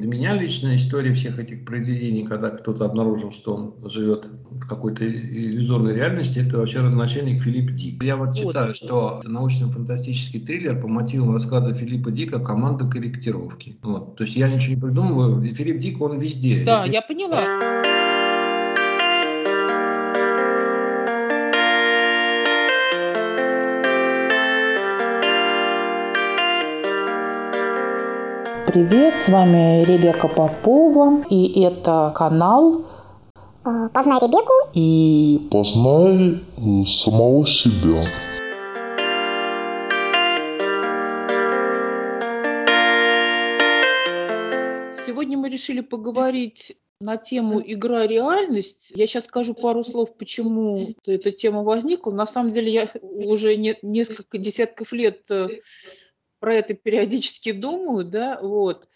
Для меня личная история всех этих произведений, когда кто-то обнаружил, что он живет в какой-то иллюзорной реальности, это вообще родоначальник Филипп Дик. Я вот читаю, что научно-фантастический триллер по мотивам рассказа Филиппа Дика «Команда корректировки». Вот. То есть я ничего не придумываю. Филипп Дик, он везде. Да, это... я поняла. Привет, с вами Ребека Попова, и это канал а, Познай Ребеку и Познай самого себя. Сегодня мы решили поговорить на тему игра реальность. Я сейчас скажу пару слов, почему эта тема возникла. На самом деле я уже не, несколько десятков лет э, про это периодически думаю, да, вот.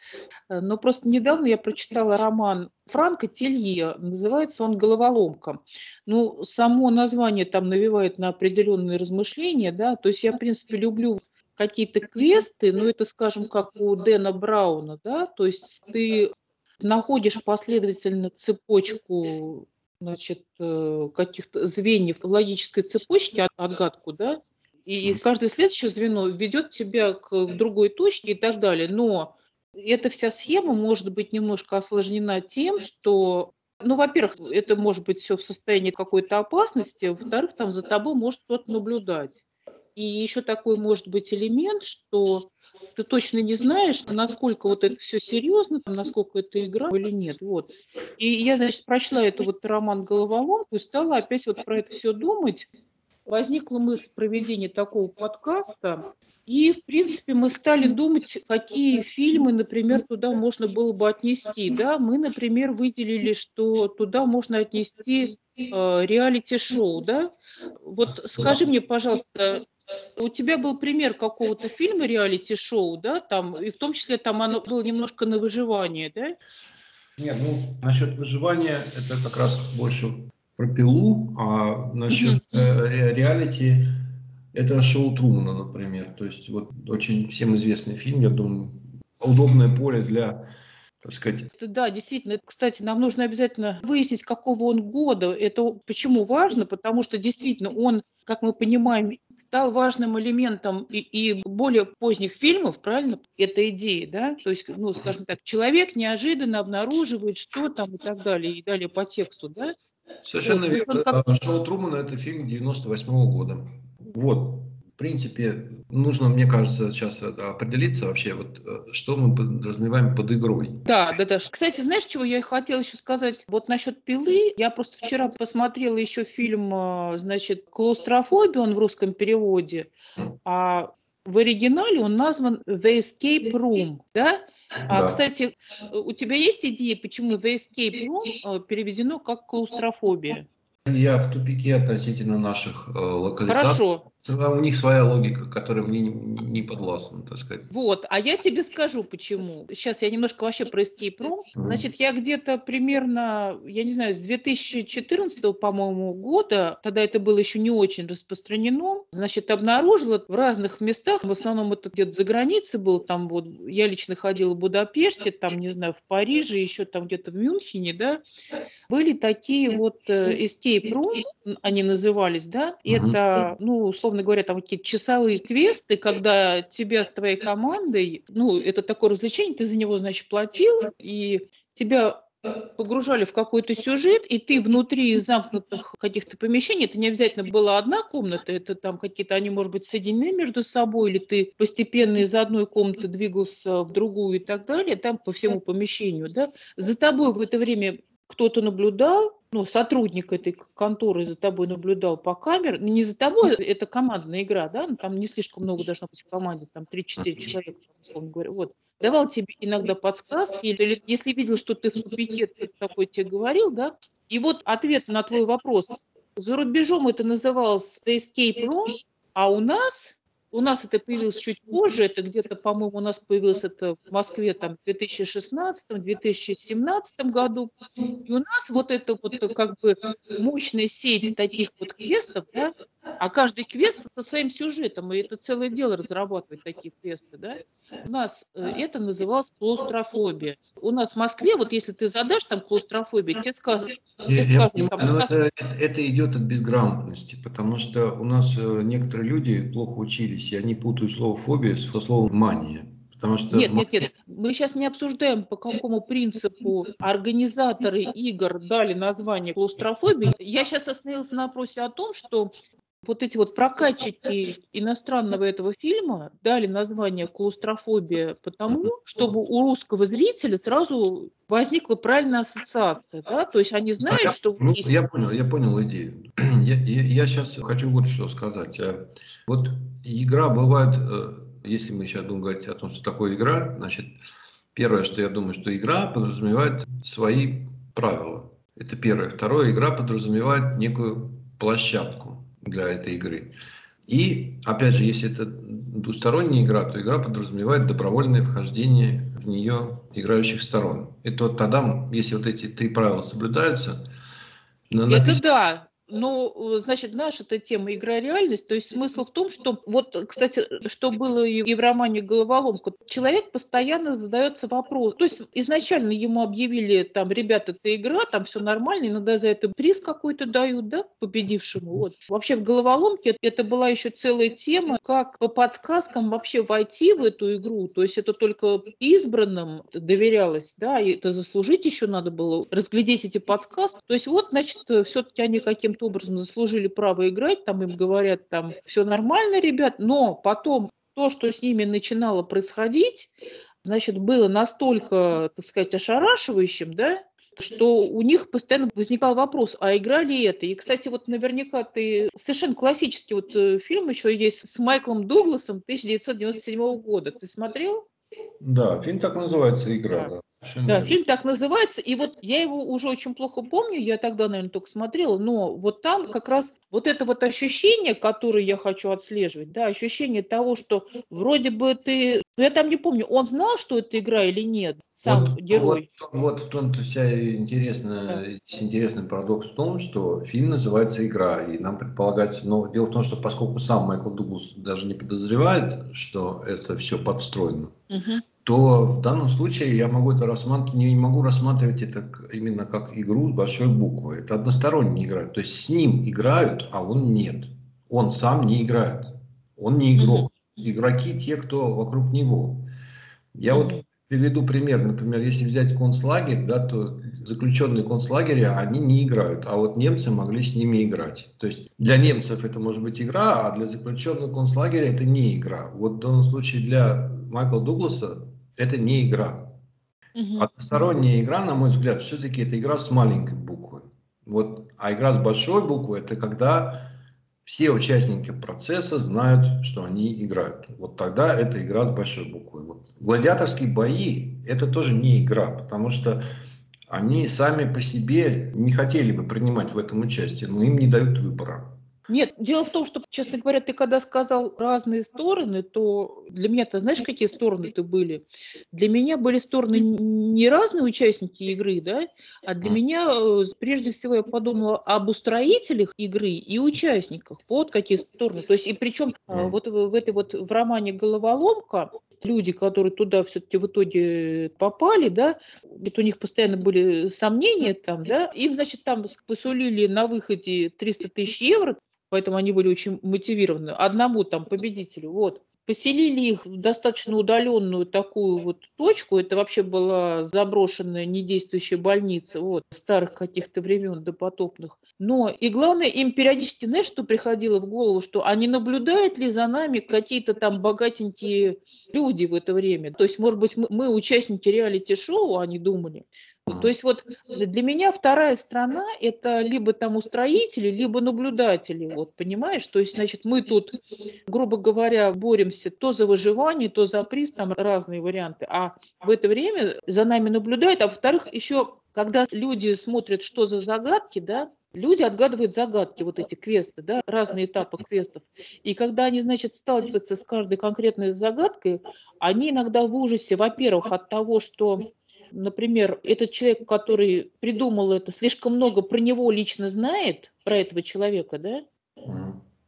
Но просто недавно я прочитала роман Франка Телье, называется он «Головоломка». Ну, само название там навевает на определенные размышления, да, то есть я, в принципе, люблю какие-то квесты, но это, скажем, как у Дэна Брауна, да, то есть ты находишь последовательно цепочку значит, э, каких-то звеньев логической цепочки, отгадку, да, и, и каждое следующее звено ведет тебя к другой точке и так далее. Но эта вся схема может быть немножко осложнена тем, что ну, во-первых, это может быть все в состоянии какой-то опасности, во-вторых, там за тобой может кто-то наблюдать. И еще такой может быть элемент, что ты точно не знаешь, насколько вот это все серьезно, насколько это игра или нет. Вот. И я, значит, прочла эту вот роман «Головоломку» и стала опять вот про это все думать возникла мысль проведения такого подкаста, и, в принципе, мы стали думать, какие фильмы, например, туда можно было бы отнести. Да? Мы, например, выделили, что туда можно отнести э, реалити-шоу. Да? Вот скажи мне, пожалуйста, у тебя был пример какого-то фильма реалити-шоу, да, там, и в том числе там оно было немножко на выживание, да? Нет, ну, насчет выживания это как раз больше про пилу, а насчет э, реалити это шоу Трумана, например. То есть вот очень всем известный фильм, я думаю, удобное поле для так сказать. Да, действительно. Кстати, нам нужно обязательно выяснить, какого он года. Это почему важно? Потому что действительно он, как мы понимаем, стал важным элементом и, и более поздних фильмов, правильно? Это идея, да? То есть, ну, скажем так, человек неожиданно обнаруживает что там и так далее, и далее по тексту, да? Совершенно вот, верно. Как... Шоу Трумана – это фильм 98 -го года. Вот, в принципе, нужно, мне кажется, сейчас определиться вообще, вот, э, что мы подразумеваем под игрой. Да, да, да. Кстати, знаешь, чего я хотела еще сказать? Вот насчет пилы. Я просто вчера посмотрела еще фильм, э, значит, «Клаустрофобия», он в русском переводе, а в оригинале он назван «The Escape Room», да? А, да. кстати, у тебя есть идея, почему The Escape Room э, переведено как клаустрофобия? Я в тупике относительно наших э, локализаций. Хорошо. У них своя логика, которая мне не подвластна, так сказать. Вот, а я тебе скажу, почему. Сейчас я немножко вообще про Escape Room. Значит, я где-то примерно, я не знаю, с 2014, по-моему, года, тогда это было еще не очень распространено, значит, обнаружила в разных местах, в основном это где-то за границей был, там вот, я лично ходила в Будапеште, там, не знаю, в Париже, еще там где-то в Мюнхене, да, были такие вот э, Escape Room, они назывались, да, это, ну, условно условно говоря, там какие-то часовые квесты, когда тебя с твоей командой, ну, это такое развлечение, ты за него, значит, платил, и тебя погружали в какой-то сюжет, и ты внутри замкнутых каких-то помещений, это не обязательно была одна комната, это там какие-то, они, может быть, соединены между собой, или ты постепенно из одной комнаты двигался в другую и так далее, там по всему помещению, да, за тобой в это время кто-то наблюдал, ну, сотрудник этой конторы за тобой наблюдал по камере, ну, не за тобой, это командная игра, да, ну, там не слишком много должно быть в команде, там 3-4 человека, условно говоря, вот, давал тебе иногда подсказки, или если видел, что ты в тупике, ты такой тебе говорил, да, и вот ответ на твой вопрос. За рубежом это называлось Escape Room, а у нас у нас это появилось чуть позже, это где-то, по-моему, у нас появилось это в Москве там в 2016-2017 году. И у нас вот эта вот как бы мощная сеть таких вот квестов, да, А каждый квест со своим сюжетом, и это целое дело разрабатывать такие квесты, да? У нас э, это называлось клаустрофобия. У нас в Москве, вот если ты задашь там клаустрофобию, тебе скажут, я, я понимаю, но это, это, это идет от безграмотности, потому что у нас э, некоторые люди плохо учились, и они путают слово фобия со словом мания. Потому что нет, нет, нет, мы сейчас не обсуждаем, по какому принципу организаторы игр дали название клаустрофобии. Я сейчас остановилась на вопросе о том, что вот эти вот прокатчики иностранного этого фильма дали название «Клаустрофобия» потому, чтобы у русского зрителя сразу возникла правильная ассоциация, да? То есть они знают, что... Ну, есть... Я понял, я понял идею. Я, я, я сейчас хочу вот что сказать. А вот игра бывает, э, если мы сейчас будем говорить о том, что такое игра, значит, первое, что я думаю, что игра подразумевает свои правила. Это первое. Второе, игра подразумевает некую площадку для этой игры. И, опять же, если это двусторонняя игра, то игра подразумевает добровольное вхождение в нее играющих сторон. Это вот тогда, если вот эти три правила соблюдаются... Это да, ну, значит, наша эта тема игра реальность. То есть смысл в том, что вот, кстати, что было и в романе Головоломка, человек постоянно задается вопрос. То есть изначально ему объявили там, ребята, это игра, там все нормально, иногда за это приз какой-то дают, да, победившему. Вот. Вообще в Головоломке это была еще целая тема, как по подсказкам вообще войти в эту игру. То есть это только избранным доверялось, да, и это заслужить еще надо было, разглядеть эти подсказки. То есть вот, значит, все-таки они каким образом заслужили право играть, там им говорят, там все нормально, ребят, но потом то, что с ними начинало происходить, значит, было настолько, так сказать, ошарашивающим, да, что у них постоянно возникал вопрос, а игра ли это? И, кстати, вот наверняка ты... Совершенно классический вот э, фильм еще есть с Майклом Дугласом 1997 года. Ты смотрел? Да, фильм так называется «Игра», да. да. Да, фильм так называется, и вот я его уже очень плохо помню, я тогда, наверное, только смотрела, но вот там как раз вот это вот ощущение, которое я хочу отслеживать, да, ощущение того, что вроде бы ты, ну я там не помню, он знал, что это игра или нет, сам вот, герой. Вот, вот в том-то вся интересная, да. здесь интересный парадокс в том, что фильм называется «Игра», и нам предполагается, но дело в том, что поскольку сам Майкл Дуглас даже не подозревает, что это все подстроено, угу то в данном случае я могу это рассматривать, не могу рассматривать это именно как игру с большой буквы. Это односторонняя игра. То есть с ним играют, а он нет. Он сам не играет. Он не игрок. Игроки те, кто вокруг него. Я вот приведу пример. Например, если взять концлагерь, да, то заключенные концлагеря, они не играют, а вот немцы могли с ними играть. То есть для немцев это может быть игра, а для заключенных концлагеря это не игра. Вот в данном случае для Майкла Дугласа это не игра. Угу. Односторонняя игра, на мой взгляд, все-таки это игра с маленькой буквы. Вот, а игра с большой буквы это когда все участники процесса знают, что они играют. Вот тогда это игра с большой буквы. Вот. Гладиаторские бои это тоже не игра, потому что они сами по себе не хотели бы принимать в этом участие, но им не дают выбора. Нет, дело в том, что, честно говоря, ты когда сказал разные стороны, то для меня, ты знаешь, какие стороны ты были? Для меня были стороны не разные участники игры, да, а для меня, э, прежде всего, я подумала об устроителях игры и участниках. Вот какие стороны. То есть, и причем э, вот в, в этой вот, в романе «Головоломка» люди, которые туда все-таки в итоге попали, да, ведь у них постоянно были сомнения там, да, им, значит, там посулили на выходе 300 тысяч евро, поэтому они были очень мотивированы. Одному там победителю, вот. Поселили их в достаточно удаленную такую вот точку. Это вообще была заброшенная недействующая больница вот, старых каких-то времен допотопных. Но и главное, им периодически, знаешь, что приходило в голову, что они наблюдают ли за нами какие-то там богатенькие люди в это время. То есть, может быть, мы, мы участники реалити-шоу, они думали, то есть вот для меня вторая страна – это либо там устроители, либо наблюдатели, вот, понимаешь? То есть, значит, мы тут, грубо говоря, боремся то за выживание, то за приз, там разные варианты, а в это время за нами наблюдают, а во-вторых, еще когда люди смотрят, что за загадки, да, люди отгадывают загадки, вот эти квесты, да, разные этапы квестов. И когда они, значит, сталкиваются с каждой конкретной загадкой, они иногда в ужасе, во-первых, от того, что например, этот человек, который придумал это, слишком много про него лично знает, про этого человека, да?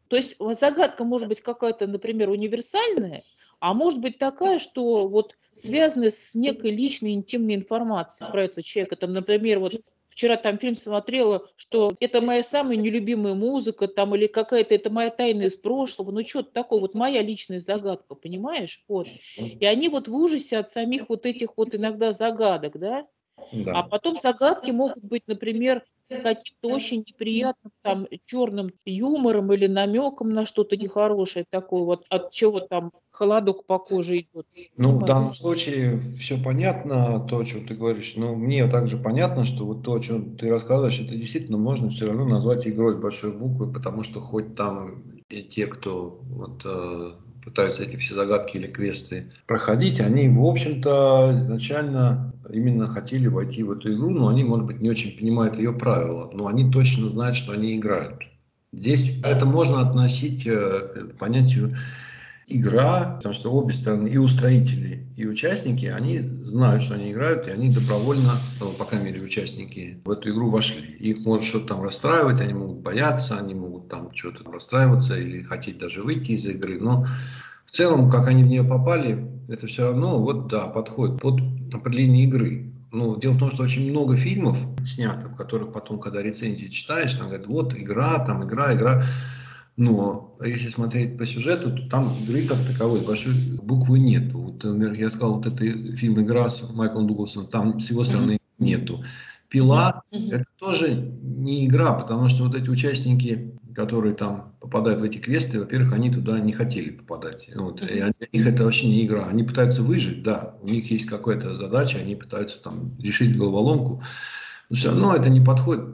То есть загадка может быть какая-то, например, универсальная, а может быть такая, что вот связанная с некой личной интимной информацией про этого человека. Там, например, вот вчера там фильм смотрела, что это моя самая нелюбимая музыка, там, или какая-то, это моя тайна из прошлого, ну что-то такое, вот моя личная загадка, понимаешь? Вот. И они вот в ужасе от самих вот этих вот иногда загадок, да? Да. А потом загадки могут быть, например, с каким-то очень неприятным там черным юмором или намеком на что-то нехорошее такое, вот от чего там холодок по коже идет. Ну, в данном случае все понятно, то, о чем ты говоришь. Но мне также понятно, что вот то, о чем ты рассказываешь, это действительно можно все равно назвать игрой большой буквы, потому что хоть там и те, кто вот, э, пытаются эти все загадки или квесты проходить, они, в общем-то, изначально именно хотели войти в эту игру, но они, может быть, не очень понимают ее правила, но они точно знают, что они играют. Здесь это можно относить э, к понятию игра, потому что обе стороны, и устроители, и участники, они знают, что они играют, и они добровольно, ну, по крайней мере, участники в эту игру вошли. Их может что-то там расстраивать, они могут бояться, они могут там что-то расстраиваться или хотеть даже выйти из игры, но в целом, как они в нее попали, это все равно, вот да, подходит под определение игры. Ну, дело в том, что очень много фильмов снято, в которых потом, когда рецензии читаешь, там говорят, вот игра, там игра, игра. Но если смотреть по сюжету, то там игры как таковой большой буквы нет. Вот, например, я сказал, вот это фильм «Игра» с Майклом Дугласом, там с его стороны mm-hmm. нету. «Пила» mm-hmm. это тоже не игра, потому что вот эти участники, которые там попадают в эти квесты, во-первых, они туда не хотели попадать. Вот. Mm-hmm. И они, их это вообще не игра. Они пытаются выжить, да, у них есть какая-то задача, они пытаются там решить головоломку. Но все равно это не подходит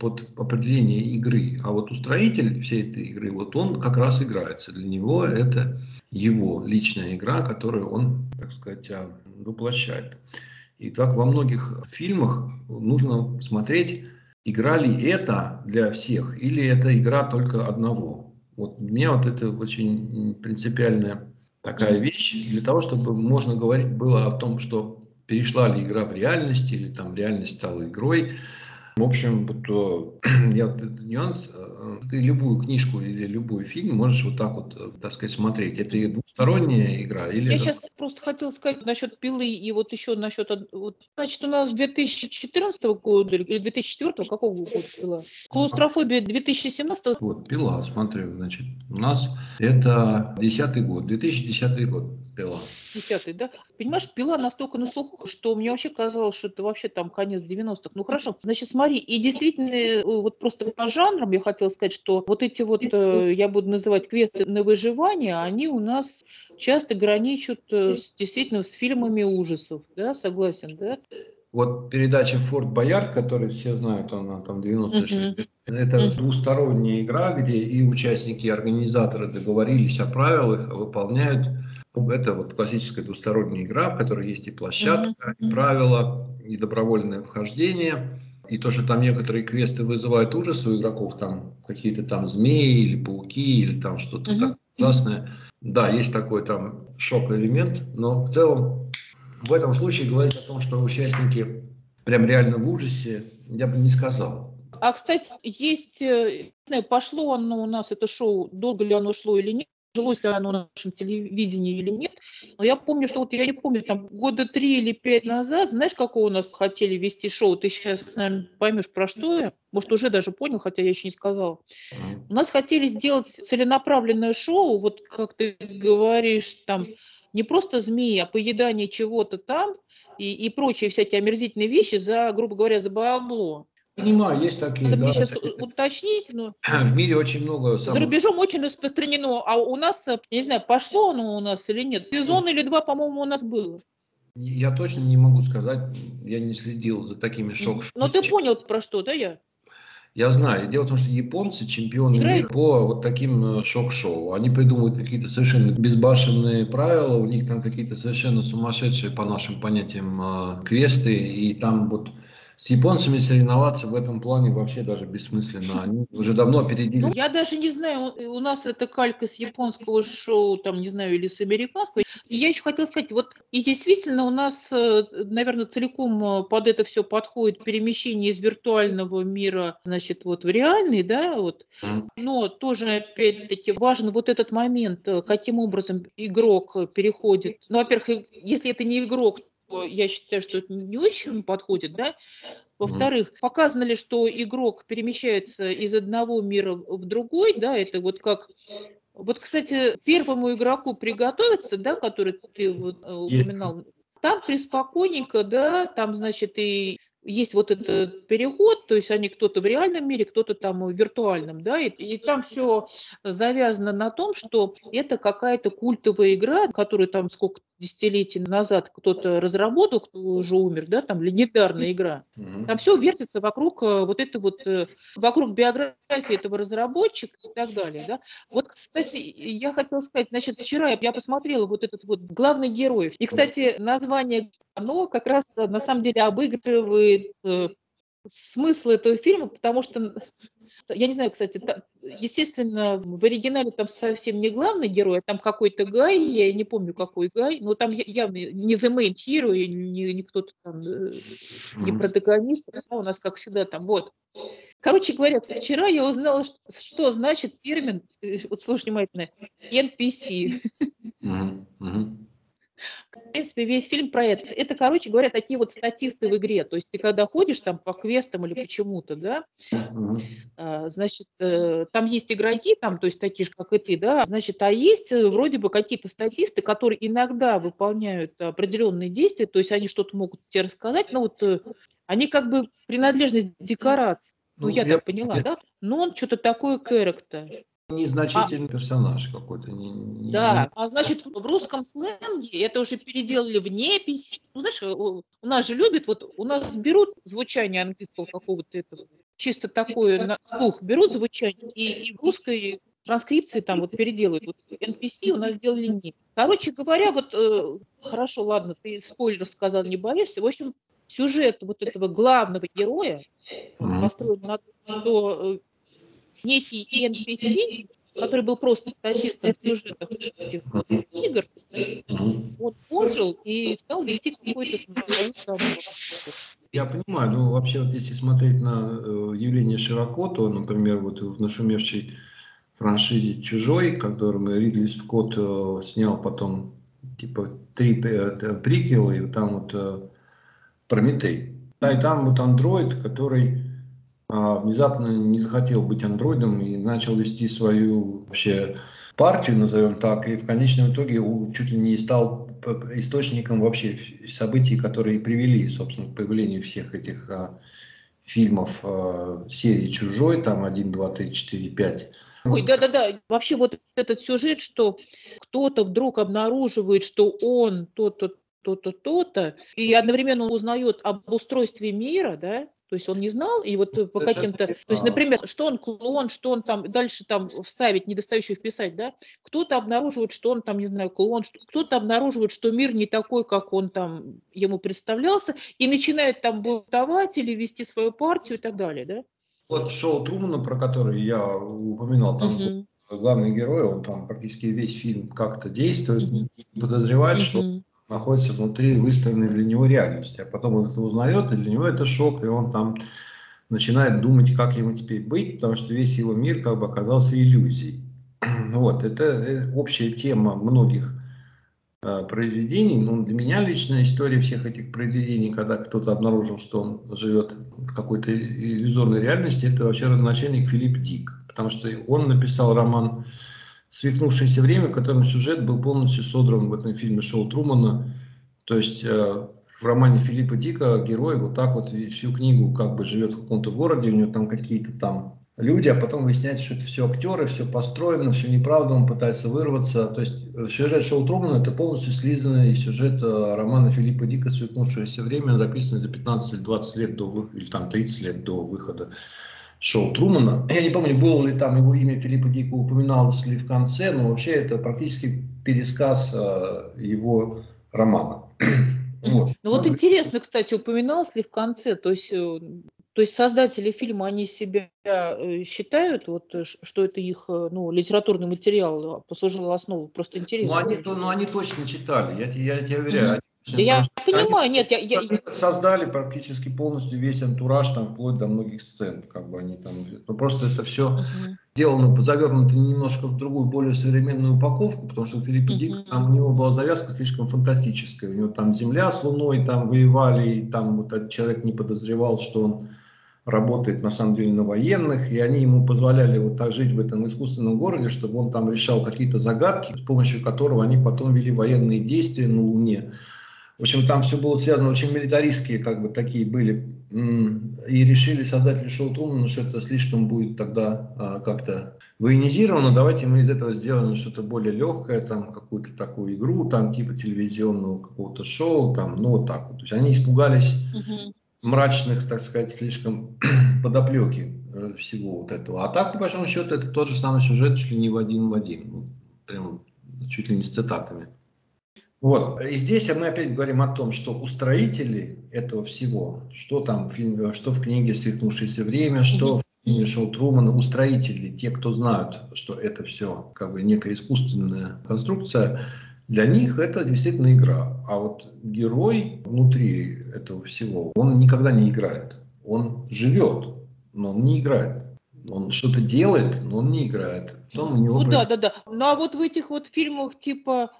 под определение игры. А вот устроитель всей этой игры, вот он как раз играется. Для него это его личная игра, которую он, так сказать, а, воплощает. И так во многих фильмах нужно смотреть, игра ли это для всех, или это игра только одного. Вот для меня вот это очень принципиальная такая вещь, для того, чтобы можно говорить было о том, что перешла ли игра в реальность, или там реальность стала игрой, в общем, вот, я вот этот нюанс, э, ты любую книжку или любой фильм можешь вот так вот, э, так сказать, смотреть. Это и двусторонняя игра или... Я сейчас просто хотела сказать насчет пилы и вот еще насчет... Вот, значит, у нас 2014 года или 2004 какого года пила? Клаустрофобия 2017 Вот, пила, смотрю, значит, у нас это 10 год, 2010 год пила. Десятый, да? Понимаешь, пила настолько на слуху, что мне вообще казалось, что это вообще там конец 90-х. Ну хорошо, значит, смотри, и действительно, э, вот просто по жанрам я хотела сказать, что вот эти вот, э, я буду называть квесты на выживание, они у нас часто граничат э, с, действительно с фильмами ужасов, да, согласен, да? Вот передача «Форт Боярд», которую все знают, она там 96 uh-huh. это двусторонняя игра, где и участники, и организаторы договорились о правилах, выполняют ну, это вот классическая двусторонняя игра, в которой есть и площадка, mm-hmm. и правила, и добровольное вхождение. И то, что там некоторые квесты вызывают ужас у игроков, там какие-то там змеи или пауки, или там что-то mm-hmm. так ужасное. Да, есть такой там шок-элемент, но в целом в этом случае говорить о том, что участники прям реально в ужасе, я бы не сказал. А, кстати, есть, э, пошло оно у нас, это шоу, долго ли оно шло или нет, жилось ли оно на нашем телевидении или нет. Но я помню, что вот я не помню, там года три или пять назад, знаешь, какое у нас хотели вести шоу? Ты сейчас, наверное, поймешь, про что я. Может, уже даже понял, хотя я еще не сказала. У нас хотели сделать целенаправленное шоу, вот как ты говоришь, там, не просто змеи, а поедание чего-то там и, и прочие всякие омерзительные вещи за, грубо говоря, за бабло. Понимаю, есть такие. Да, сейчас уточнить. Но... В мире очень много... Самых... За рубежом очень распространено. А у нас, я не знаю, пошло оно у нас или нет. Сезон или два, по-моему, у нас было. Я точно не могу сказать. Я не следил за такими шок-шоу. Но ты понял, про что, да, я? Я знаю. Дело в том, что японцы чемпионы Играют? мира по вот таким э, шок-шоу. Они придумывают какие-то совершенно безбашенные правила, у них там какие-то совершенно сумасшедшие, по нашим понятиям, э, квесты, и там вот С японцами соревноваться в этом плане вообще даже бессмысленно. Они уже давно опередили. Ну, я даже не знаю, у нас это калька с японского шоу, там, не знаю, или с американского. И я еще хотела сказать, вот и действительно у нас, э, наверное, целиком э, под это все подходит перемещение из виртуального мира, значит, вот в реальный, да, вот. Но тоже, опять-таки, важен вот этот момент, э, каким образом игрок переходит. Ну, во-первых, если это не игрок, я считаю, что это не очень подходит, да. Во-вторых, показано ли, что игрок перемещается из одного мира в другой, да, это вот как вот, кстати, первому игроку приготовиться, да, который ты вот э, упоминал, там приспокойненько, да, там, значит, и есть вот этот переход, то есть они кто-то в реальном мире, кто-то там в виртуальном, да, и, и там все завязано на том, что это какая-то культовая игра, которую там сколько десятилетий назад кто-то разработал, кто уже умер, да, там легендарная игра. Там все вертится вокруг э, вот это вот, э, вокруг биографии этого разработчика и так далее, да. Вот, кстати, я хотела сказать, значит, вчера я посмотрела вот этот вот главный герой. И, кстати, название, оно как раз на самом деле обыгрывает э, смысл этого фильма, потому что я не знаю, кстати, та, естественно, в оригинале там совсем не главный герой, а там какой-то Гай, я не помню, какой Гай, но там явно не the main hero, не, не кто-то там, э, не протагонист, а у нас, как всегда, там, вот. Короче говоря, вчера я узнала, что, что значит термин, э, вот слушай внимательно, NPC. Mm-hmm в принципе, весь фильм про это. Это, короче говоря, такие вот статисты в игре. То есть ты когда ходишь там по квестам или почему-то, да, а, значит, э, там есть игроки, там, то есть такие же, как и ты, да, значит, а есть э, вроде бы какие-то статисты, которые иногда выполняют определенные действия, то есть они что-то могут тебе рассказать, но вот э, они как бы принадлежность декорации. Ну, ну я, я так поняла, я... да? Но он что-то такое character. Незначительный а, персонаж какой-то. Не, не, да, не... а значит в русском сленге это уже переделали в непись. Ну, знаешь, у, у нас же любят, вот у нас берут звучание английского какого-то этого, чисто такое на слух берут звучание, и, и в русской транскрипции там вот переделают. Вот NPC у нас сделали не. Короче говоря, вот э, хорошо, ладно, ты спойлер сказал, не боишься. В общем, сюжет вот этого главного героя построен на том, что э, некий NPC, который был просто статистом в сюжетах этих игр, он ожил и стал вести какой-то я понимаю, но вообще вот если смотреть на э, явление широко, то, например, вот в нашумевшей франшизе «Чужой», которую Ридли Скотт э, снял потом типа три э, приквела, и там вот э, Прометей. Да, и там вот андроид, который внезапно не захотел быть андроидом и начал вести свою вообще партию, назовем так, и в конечном итоге чуть ли не стал источником вообще событий, которые привели, собственно, к появлению всех этих а, фильмов а, серии «Чужой», там 1, 2, 3, 4, 5. Ой, да-да-да, вообще вот этот сюжет, что кто-то вдруг обнаруживает, что он то-то, то-то, то-то, и одновременно он узнает об устройстве мира, да, то есть он не знал, и вот по каким-то... То есть, например, что он клон, что он там дальше там вставить, недостающих вписать, да? Кто-то обнаруживает, что он там, не знаю, клон, кто-то обнаруживает, что мир не такой, как он там ему представлялся, и начинает там бунтовать или вести свою партию и так далее, да? Вот шоу Трумана, про который я упоминал, там угу. главный герой, он там практически весь фильм как-то действует, угу. подозревает, угу. что находится внутри выстроенной для него реальности. А потом он это узнает, и для него это шок, и он там начинает думать, как ему теперь быть, потому что весь его мир как бы оказался иллюзией. Вот, это э, общая тема многих э, произведений. Но для меня личная история всех этих произведений, когда кто-то обнаружил, что он живет в какой-то иллюзорной реальности, это вообще родоначальник Филипп Дик. Потому что он написал роман свихнувшееся время, в котором сюжет был полностью содран в этом фильме Шоу Трумана. То есть э, в романе Филиппа Дика герой вот так вот всю книгу как бы живет в каком-то городе, у него там какие-то там люди, а потом выясняется, что это все актеры, все построено, все неправда, он пытается вырваться. То есть э, сюжет Шоу Трумана это полностью слизанный сюжет э, романа Филиппа Дика «Свихнувшееся время», записанный за 15 или 20 лет до выхода, или там 30 лет до выхода шоу Трумана. Я не помню, было ли там его имя Филиппа Дика упоминалось ли в конце, но вообще это практически пересказ э, его романа. Вот. Ну вот интересно, кстати, упоминалось ли в конце, то есть, э, то есть создатели фильма, они себя э, считают, вот, что это их ну, литературный материал послужил основой, просто интересно. Ну они, ну, они точно читали, я, я, я тебе уверяю, mm-hmm. Я понимаю, нет, я, я... Создали практически полностью весь антураж, там, вплоть до многих сцен, как бы они там... Ну, просто это все uh-huh. сделано, завернуто немножко в другую, более современную упаковку, потому что Филипп uh-huh. Дик, там у него была завязка слишком фантастическая. У него там Земля с Луной там воевали, и там вот этот человек не подозревал, что он работает на самом деле на военных, и они ему позволяли вот так жить в этом искусственном городе, чтобы он там решал какие-то загадки, с помощью которого они потом вели военные действия на Луне. В общем, там все было связано, очень милитаристские как бы такие были. И решили создатели шоу Трумана, что это слишком будет тогда а, как-то военизировано. Давайте мы из этого сделаем что-то более легкое, там какую-то такую игру, там типа телевизионного какого-то шоу, там, ну вот так вот. То есть они испугались угу. мрачных, так сказать, слишком подоплеки э, всего вот этого. А так, по большому счету, это тот же самый сюжет, чуть ли не в один в один. Прям чуть ли не с цитатами. Вот. И здесь мы опять говорим о том, что устроители этого всего, что там в фильме, что в книге «Свихнувшееся время», что в фильме Шоу Трумана, устроители, те, кто знают, что это все как бы некая искусственная конструкция, для них это действительно игра. А вот герой внутри этого всего, он никогда не играет. Он живет, но он не играет. Он что-то делает, но он не играет. Потом у него ну происходит... да, да, да. Ну а вот в этих вот фильмах типа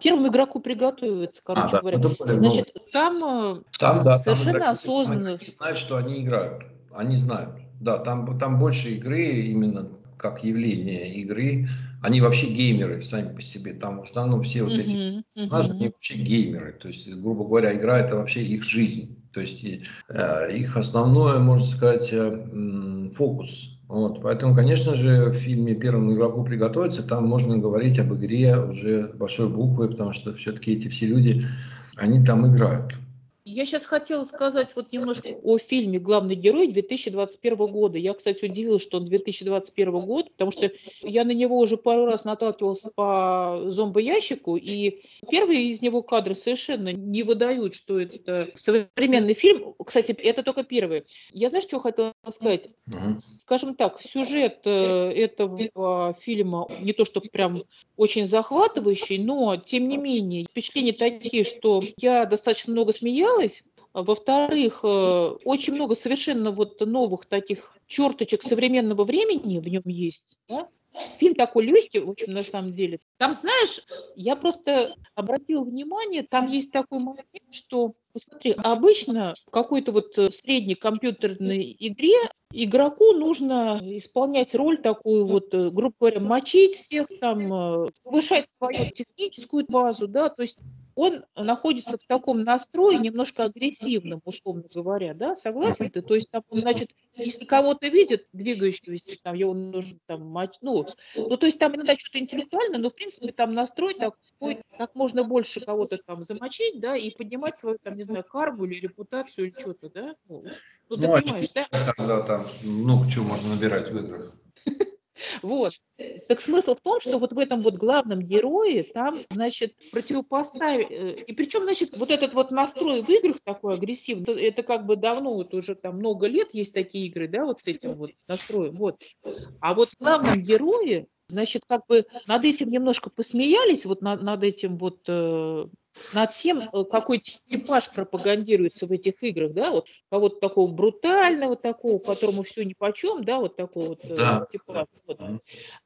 Первому игроку приготовиться, короче а, говоря. Да, Значит, там, э, там да, совершенно там осознанно. Они знают, что они играют. Они знают. Да, там, там больше игры именно как явление игры. Они вообще геймеры сами по себе. Там в основном все вот эти персонажи, uh-huh. они вообще геймеры. То есть, грубо говоря, игра это вообще их жизнь. То есть э, их основное, можно сказать, э, фокус вот, поэтому, конечно же, в фильме «Первому игроку приготовиться» там можно говорить об игре уже большой буквой, потому что все-таки эти все люди, они там играют. Я сейчас хотела сказать вот немножко о фильме «Главный герой» 2021 года. Я, кстати, удивилась, что он 2021 год, потому что я на него уже пару раз наталкивалась по зомбоящику, и первые из него кадры совершенно не выдают, что это современный фильм. Кстати, это только первый. Я, знаешь, что хотела сказать? Угу. Скажем так, сюжет э, этого фильма не то, что прям очень захватывающий, но, тем не менее, впечатления такие, что я достаточно много смеялась, понравилось. Во-вторых, э, очень много совершенно вот новых таких черточек современного времени в нем есть. Да? Фильм такой легкий, общем, на самом деле. Там, знаешь, я просто обратила внимание, там есть такой момент, что, посмотри, обычно в какой-то вот э, средней компьютерной игре игроку нужно исполнять роль такую вот, э, грубо говоря, мочить всех там, повышать свою техническую базу, да, то есть он находится в таком настрое немножко агрессивном, условно говоря, да, согласен ты? То есть, там, значит, если кого-то видит двигающегося, там, его нужно там, мать, ну, ну, то есть там иногда что-то интеллектуальное, но, в принципе, там настрой такой, как можно больше кого-то там замочить, да, и поднимать свою, там, не знаю, карму или репутацию или что-то, да, ну, ну ты ну, а понимаешь, да? Да, там много чего можно набирать в играх. Вот. Так смысл в том, что вот в этом вот главном герое там, значит, противопоставить, э, и причем, значит, вот этот вот настрой в играх такой агрессивный, это как бы давно, вот уже там много лет есть такие игры, да, вот с этим вот настроем, вот. А вот в главном герое, значит, как бы над этим немножко посмеялись, вот над, над этим вот э, над тем, э, какой типаж пропагандируется в этих играх, да, вот кого-то такого брутального, такого, которому все ни по чем, да, вот такого вот э, да. типажа. Вот.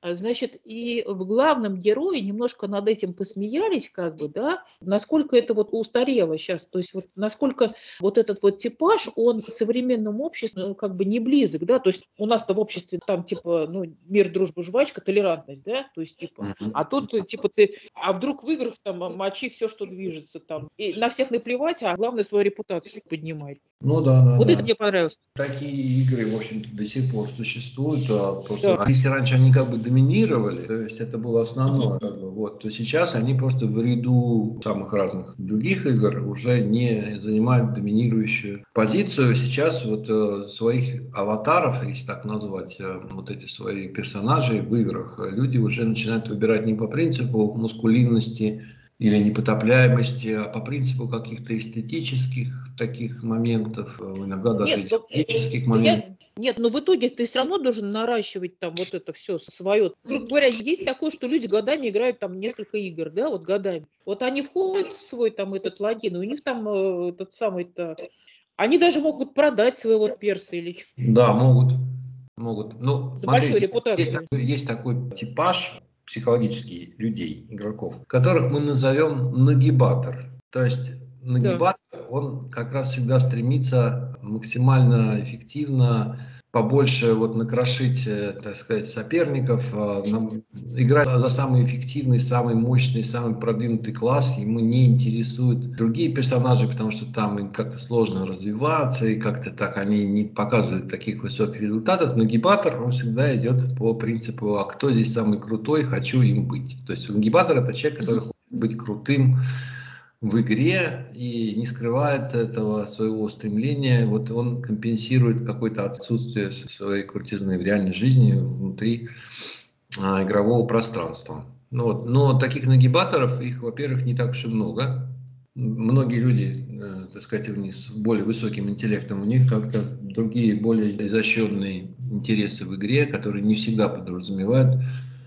А, значит, и в главном герое немножко над этим посмеялись, как бы, да, насколько это вот устарело сейчас, то есть вот насколько вот этот вот типаж, он современному обществу ну, как бы не близок, да, то есть у нас-то в обществе там типа, ну, мир, дружба, жвачка, толерантность, да, то есть типа, а тут типа ты, а вдруг в играх там мочи все, что движется там. И на всех наплевать, а главное свою репутацию поднимать. Ну да, да. Вот да. это мне понравилось. Такие игры, в общем-то, до сих пор существуют. А, просто, да. если раньше они как бы доминировали, то есть это было основное, как бы, вот, то сейчас они просто в ряду самых разных других игр уже не занимают доминирующую позицию. Сейчас вот э, своих аватаров, если так назвать, э, вот эти свои персонажи в играх, люди уже начинают выбирать не по принципу мускулинности, или непотопляемости, а по принципу каких-то эстетических таких моментов, иногда даже Нет, но- идеологических Я- моментов. Нет, но в итоге ты все равно должен наращивать там вот это все свое. Грубо говоря, есть такое, что люди годами играют там несколько игр, да, вот годами. Вот они входят в свой там этот логин, и у них там э, этот самый-то... Они даже могут продать своего перса или что. Да, могут. Могут. Ну, С смотрите, большой репутацией. Есть такой, есть такой типаж психологический людей, игроков, которых мы назовем нагибатор. То есть нагибатор, он как раз всегда стремится максимально эффективно побольше вот накрошить, э, так сказать, соперников, нам- играть за самый эффективный, самый мощный, самый продвинутый класс. Ему не интересуют другие персонажи, потому что там им как-то сложно развиваться, и как-то так они не показывают таких высоких результатов. Нагибатор, он всегда идет по принципу, а кто здесь самый крутой, хочу им быть. То есть нагибатор это человек, который хочет быть крутым, в игре и не скрывает этого своего стремления. Вот он компенсирует какое-то отсутствие своей крутизны в реальной жизни внутри а, игрового пространства. Ну вот. Но таких нагибаторов, их, во-первых, не так уж и много. Многие люди, э, так сказать, у них с более высоким интеллектом, у них как-то другие, более изощренные интересы в игре, которые не всегда подразумевают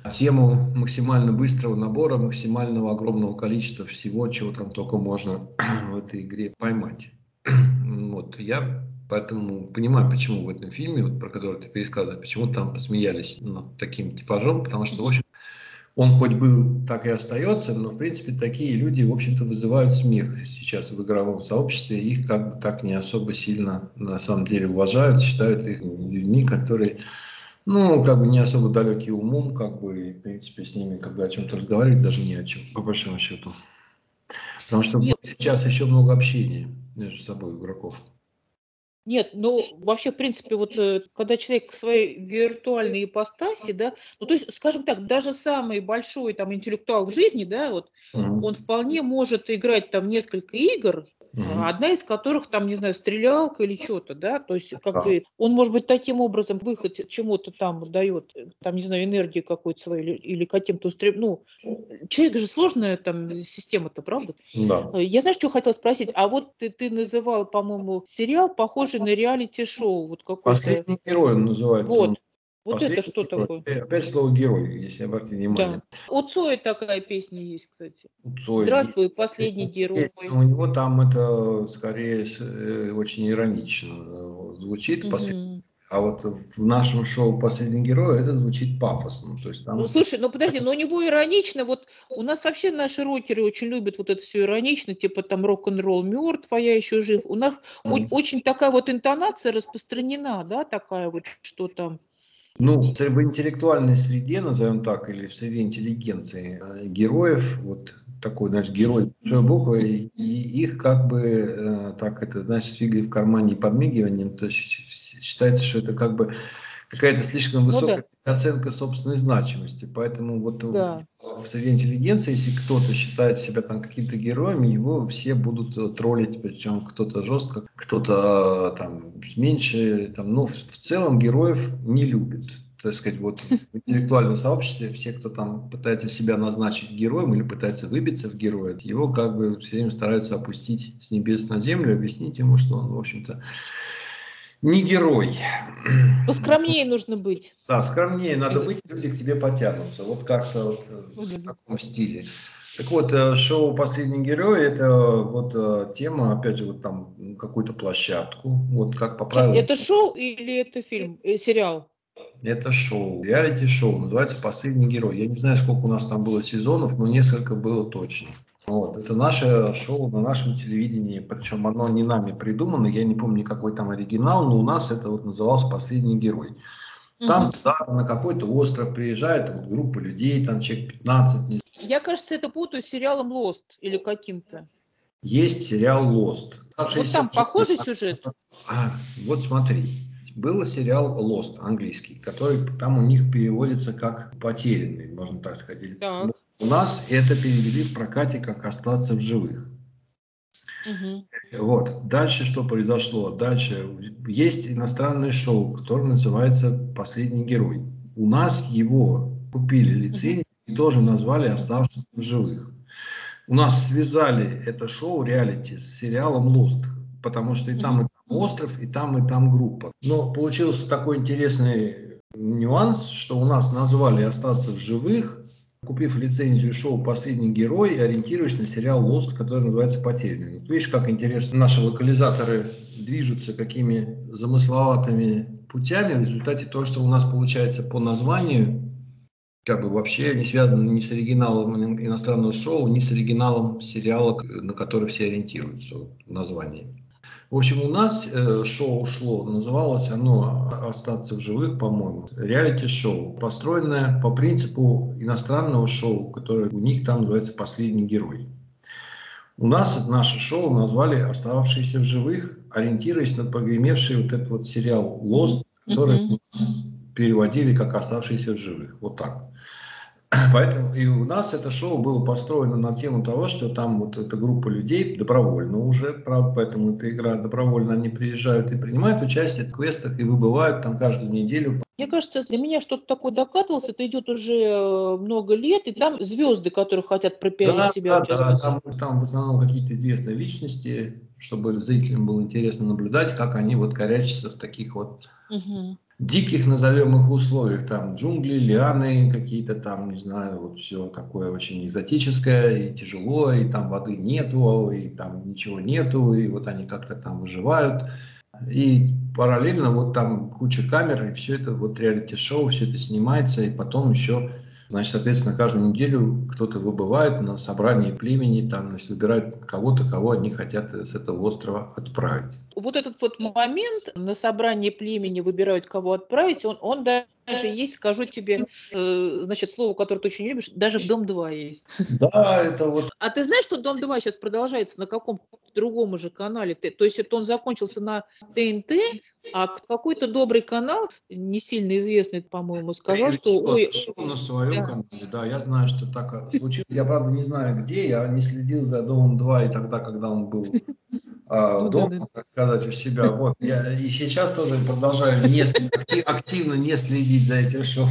тему максимально быстрого набора, максимального огромного количества всего, чего там только можно в этой игре поймать. Вот, я поэтому понимаю, почему в этом фильме, вот, про который ты пересказываешь, почему там посмеялись над таким типажом, потому что, в общем, он хоть был, так и остается, но, в принципе, такие люди, в общем-то, вызывают смех сейчас в игровом сообществе. Их как бы так не особо сильно, на самом деле, уважают, считают их людьми, которые ну, как бы не особо далекие умом, как бы, и, в принципе, с ними, когда о чем-то разговаривать, даже не о чем, по большому счету. Потому что Нет. сейчас еще много общения между собой игроков. Нет, ну вообще, в принципе, вот э, когда человек в своей виртуальной ипостаси, да, ну то есть, скажем так, даже самый большой там интеллектуал в жизни, да, вот, Мгм. он вполне может играть там несколько игр, Мгм. одна из которых там, не знаю, стрелялка или что-то, да, то есть как Да. бы он, может быть, таким образом выход чему-то там дает, там, не знаю, энергию какую-то свою или, или каким-то устрем... Ну, человек же сложная там система-то, правда? Да. Я знаешь, что хотела спросить? А вот ты, ты называл, по-моему, сериал, похожий на реалити-шоу. Вот какой-то. Последний герой он называется. Вот. Вот это последний что герой. такое? Опять слово герой, если обратить внимание. Да. У Цоя такая песня есть, кстати. У Цоя Здравствуй, есть- последний герой. есть, но у него там это скорее э, очень иронично э, звучит. Последний Мгм. А вот в нашем шоу «Последний герой» это звучит пафосно. То есть там... Ну, слушай, ну подожди, но у него иронично, вот у нас вообще наши рокеры очень любят вот это все иронично, типа там рок-н-ролл мертв, а я еще жив. У нас Мгм. очень такая вот интонация распространена, да, такая вот, что там. Ну, в интеллектуальной среде, назовем так, или в среде интеллигенции э, героев, вот такой, знаешь, герой большой буквы, и их как бы э, так это, знаешь, с фигой в кармане и подмигиванием, то считается, что это как бы какая-то слишком Ну высокая оценка собственной значимости. Поэтому вот в- Да. в среде интеллигенции, если кто-то считает себя там какими-то героями, его все будут э, троллить, причем кто-то жестко, кто-то э, там меньше, там, ну, в, в целом героев не любят. Так сказать, вот в интеллектуальном сообществе все, кто там пытается себя назначить героем или пытается выбиться в героя, его как бы все время стараются опустить с небес на землю, объяснить ему, что он, в общем-то, не герой. Поскромнее нужно быть. Да, скромнее надо быть, люди к тебе потянутся. Вот как-то вот э, в таком стиле. Так вот, э, шоу «Последний герой» – это вот э, тема, опять же, вот там какую-то площадку, вот как по правилам. это шоу или это фильм, сериал? Это шоу, реалити-шоу, называется «Последний герой». Я не знаю, сколько у нас там было сезонов, но несколько было точно. Вот, это наше шоу на нашем телевидении, причем оно не нами придумано, я не помню какой там оригинал, но у нас это вот назывался «Последний герой». Там туда, на какой-то остров приезжает вот группа людей, там человек 15. не Я, кажется, это путаю с сериалом Lost или каким-то. Есть сериал Lost. Вот там похожий сюжет? А, вот смотри. Был сериал Lost английский, который там у них переводится как потерянный, можно так сказать. Так. У нас это перевели в прокате как остаться в живых. Мгм. Вот. Дальше что произошло? Дальше есть иностранное шоу, которое называется «Последний герой». У нас его купили лицензию и тоже назвали «Оставшись в живых». у нас связали это шоу реалити с сериалом Lost, потому что и там, и там остров, и там, и там группа. Но получился такой интересный нюанс, что у нас назвали «Остаться в живых», купив лицензию шоу «Последний герой» и ориентируясь на сериал «Лост», который называется «Потерянный». Вот видишь, как интересно наши локализаторы движутся, какими замысловатыми путями. В результате то, что у нас получается по названию, как бы вообще не связано ни с оригиналом иностранного шоу, ни с оригиналом сериала, на который все ориентируются в названии. В общем, у нас э, шоу шло, называлось оно «Остаться в живых», по-моему, реалити-шоу, построенное по принципу иностранного шоу, которое у них там называется «Последний герой». У нас наше шоу назвали «Остававшиеся в живых», ориентируясь на прогремевший вот этот вот сериал «Лост», который mm-hmm. переводили как «Оставшиеся в живых». Вот так. Поэтому и у нас это шоу было построено на тему того, что там вот эта группа людей добровольно уже, правда, поэтому эта игра добровольно, они приезжают и принимают участие в квестах и выбывают там каждую неделю. Мне кажется, для меня что-то такое докатывалось, это идет уже э, много лет, и там звезды, которые хотят пропиарить да, себя. Да, да, там, там в основном какие-то известные личности, чтобы зрителям было интересно наблюдать, как они вот корячатся в таких вот угу диких, назовем их, условиях. Там джунгли, лианы какие-то там, не знаю, вот все такое очень экзотическое и тяжело, и там воды нету, и там ничего нету, и вот они как-то там выживают. И параллельно вот там куча камер, и все это вот реалити-шоу, все это снимается, и потом еще Значит, соответственно, каждую неделю кто-то выбывает на собрании племени, там, значит, выбирают кого-то, кого они хотят с этого острова отправить. Вот этот вот момент на собрании племени выбирают, кого отправить, он, он даже есть, скажу тебе, э, значит, слово, которое ты очень любишь, даже в Дом-2 есть. Да, это вот... А ты знаешь, что Дом-2 сейчас продолжается на каком-то другом уже канале? То есть это он закончился на ТНТ, а какой-то добрый канал, не сильно известный, по-моему, сказал, что... Ой, на своем да. канале, да, я знаю, что так случилось. Я, правда, не знаю где, я не следил за Домом 2 и тогда, когда он был ну, дома, да, да. так сказать, у себя. Вот, я и сейчас тоже продолжаю не, активно не следить за этим шоу.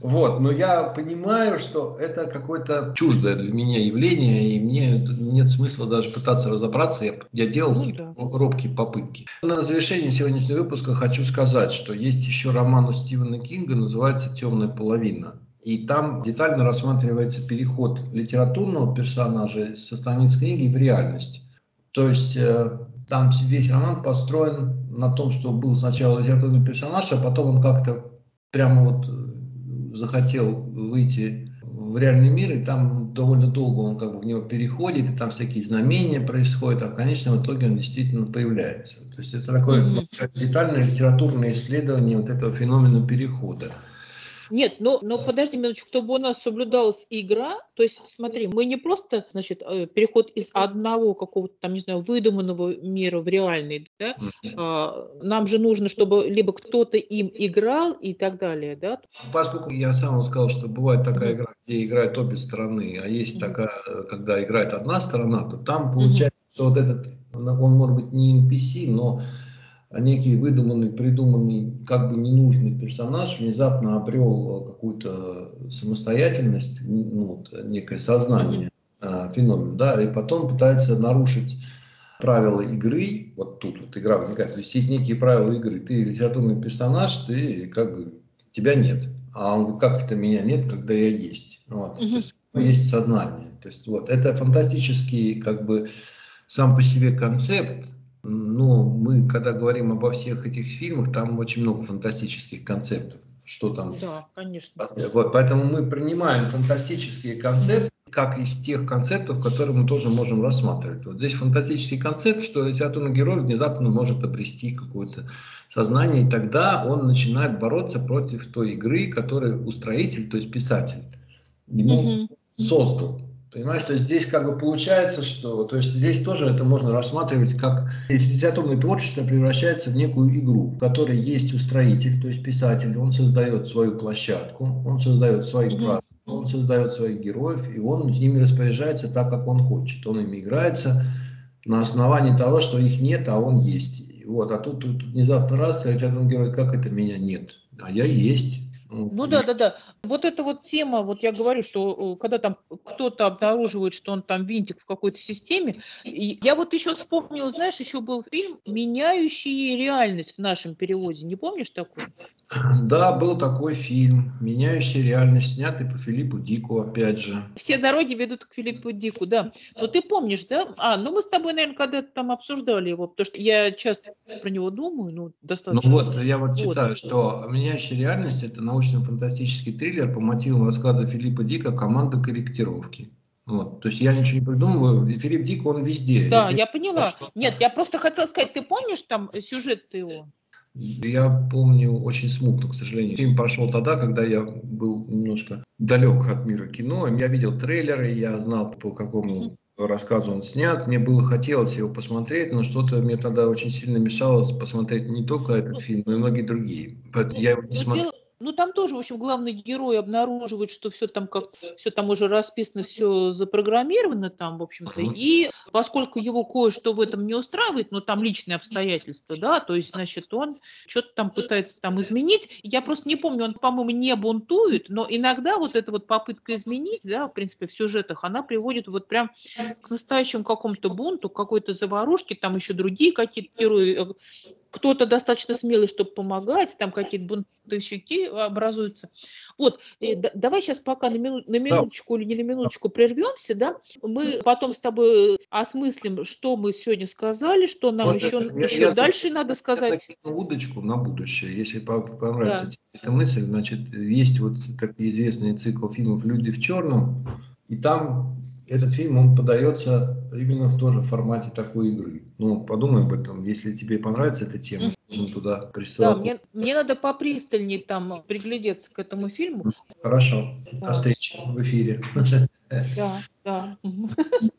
Вот, но я понимаю, что это какое-то чуждое для меня явление, и мне нет смысла даже пытаться разобраться. Я, я делал ну, да. робкие попытки. На завершение сегодняшнего выпуска хочу сказать, что есть еще роман у Стивена Кинга, называется «Темная половина». И там детально рассматривается переход литературного персонажа со страниц книги в реальность. То есть э, там весь роман построен на том, что был сначала литературный персонаж, а потом он как-то прямо вот э, захотел выйти в реальный мир, и там довольно долго он как бы в него переходит, и там всякие знамения происходят, а в конечном итоге он действительно появляется. То есть это такое mm-hmm. детальное литературное исследование вот этого феномена перехода. Нет, но, но подожди минуточку, чтобы у нас соблюдалась игра, то есть смотри, мы не просто, значит, э, переход из одного какого-то там, не знаю, выдуманного мира в реальный, да, а, нам же нужно, чтобы либо кто-то им играл и так далее, да? Поскольку я сам сказал, что бывает такая игра, где играют обе стороны, а есть такая, когда играет одна сторона, то там получается, что вот этот, он может быть не NPC, но некий выдуманный, придуманный, как бы ненужный персонаж внезапно обрел какую-то самостоятельность, ну, некое сознание, mm-hmm. феномен, да, и потом пытается нарушить правила игры, вот тут вот игра возникает, то есть есть некие правила игры, ты литературный персонаж, ты как бы, тебя нет, а он говорит, как это меня нет, когда я есть, вот, mm-hmm. то есть есть сознание, то есть вот, это фантастический как бы сам по себе концепт, но мы, когда говорим обо всех этих фильмах, там очень много фантастических концептов. Что там? Да, конечно. Вот, поэтому мы принимаем фантастические концепты, как из тех концептов, которые мы тоже можем рассматривать. Вот здесь фантастический концепт, что литературный герой внезапно может обрести какое-то сознание, и тогда он начинает бороться против той игры, которую устроитель, то есть писатель, ему угу. создал. Понимаешь, то есть здесь как бы получается, что, то есть здесь тоже это можно рассматривать как литературное творчество превращается в некую игру, в которой есть устроитель, то есть писатель, он создает свою площадку, он создает свои mm-hmm. правила, он создает своих героев, и он ими распоряжается так, как он хочет. Он ими играется на основании того, что их нет, а он есть. Вот, а тут, тут внезапно раз, литературный герой, как это меня нет? А я есть. Ну да, да, да. Вот эта вот тема, вот я говорю, что э, когда там кто-то обнаруживает, что он там винтик в какой-то системе, я вот еще вспомнила, знаешь, еще был фильм «Меняющий реальность» в нашем переводе. Не помнишь такой? Да, был такой фильм «Меняющий реальность», снятый по Филиппу Дику, опять же. Все дороги ведут к Филиппу Дику, да. Но ты помнишь, да? А, ну мы с тобой, наверное, когда-то там обсуждали его, потому что я часто про него думаю, ну, достаточно. Ну вот, я вот читаю, вот. что «Меняющая реальность» — это научно-фантастический триллер по мотивам рассказа Филиппа Дика «Команда корректировки». Вот. То есть я ничего не придумываю. Филипп Дик, он везде. Да, я, я поняла. Что... Нет, я просто хотела сказать, ты помнишь там сюжет его? Я помню очень смутно, к сожалению. Фильм прошел тогда, когда я был немножко далек от мира кино. Я видел трейлеры, я знал, по какому рассказу он снят. Мне было хотелось его посмотреть, но что-то мне тогда очень сильно мешало посмотреть не только этот фильм, но и многие другие. Я его не ну, смотрел. Ну, там тоже, в общем, главный герой обнаруживает, что все там как все там уже расписано, все запрограммировано там, в общем-то. И поскольку его кое-что в этом не устраивает, ну, там личные обстоятельства, да, то есть, значит, он что-то там пытается там изменить. Я просто не помню, он, по-моему, не бунтует, но иногда вот эта вот попытка изменить, да, в принципе, в сюжетах, она приводит вот прям к настоящему какому-то бунту, какой-то заварушке, там еще другие какие-то герои кто-то достаточно смелый, чтобы помогать, там какие-то бунтовщики образуются. Вот, давай сейчас пока на, мину, на минуточку да. или не на минуточку прервемся, да, мы потом с тобой осмыслим, что мы сегодня сказали, что нам Может, еще, я, еще я, дальше я, надо сказать. Я удочку на будущее, если понравится да. эта мысль, значит, есть вот такой известный цикл фильмов «Люди в черном», и там этот фильм, он подается именно в тоже формате такой игры. Ну, подумай об этом. Если тебе понравится эта тема, можно туда присылать. Да, мне, мне надо попристальнее там приглядеться к этому фильму. Хорошо. Да. До встречи в эфире. Да, да.